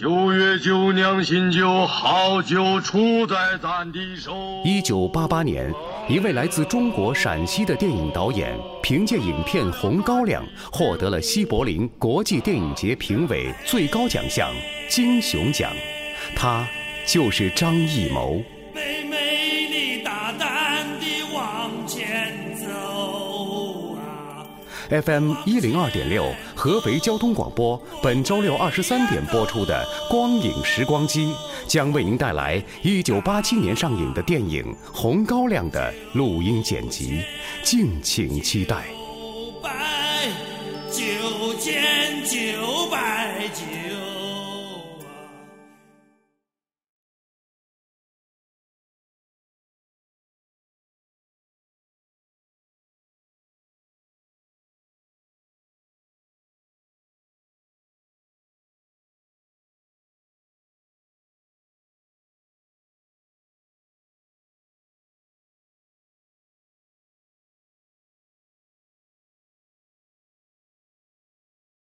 九月九酿新酒，好酒出在咱的手。一九八八年，一位来自中国陕西的电影导演，凭借影片《红高粱》获得了西柏林国际电影节评委最高奖项金熊奖。他就是张艺谋。FM 一零二点六，合肥交通广播，本周六二十三点播出的《光影时光机》，将为您带来一九八七年上映的电影《红高粱》的录音剪辑，敬请期待。九百九千九百九。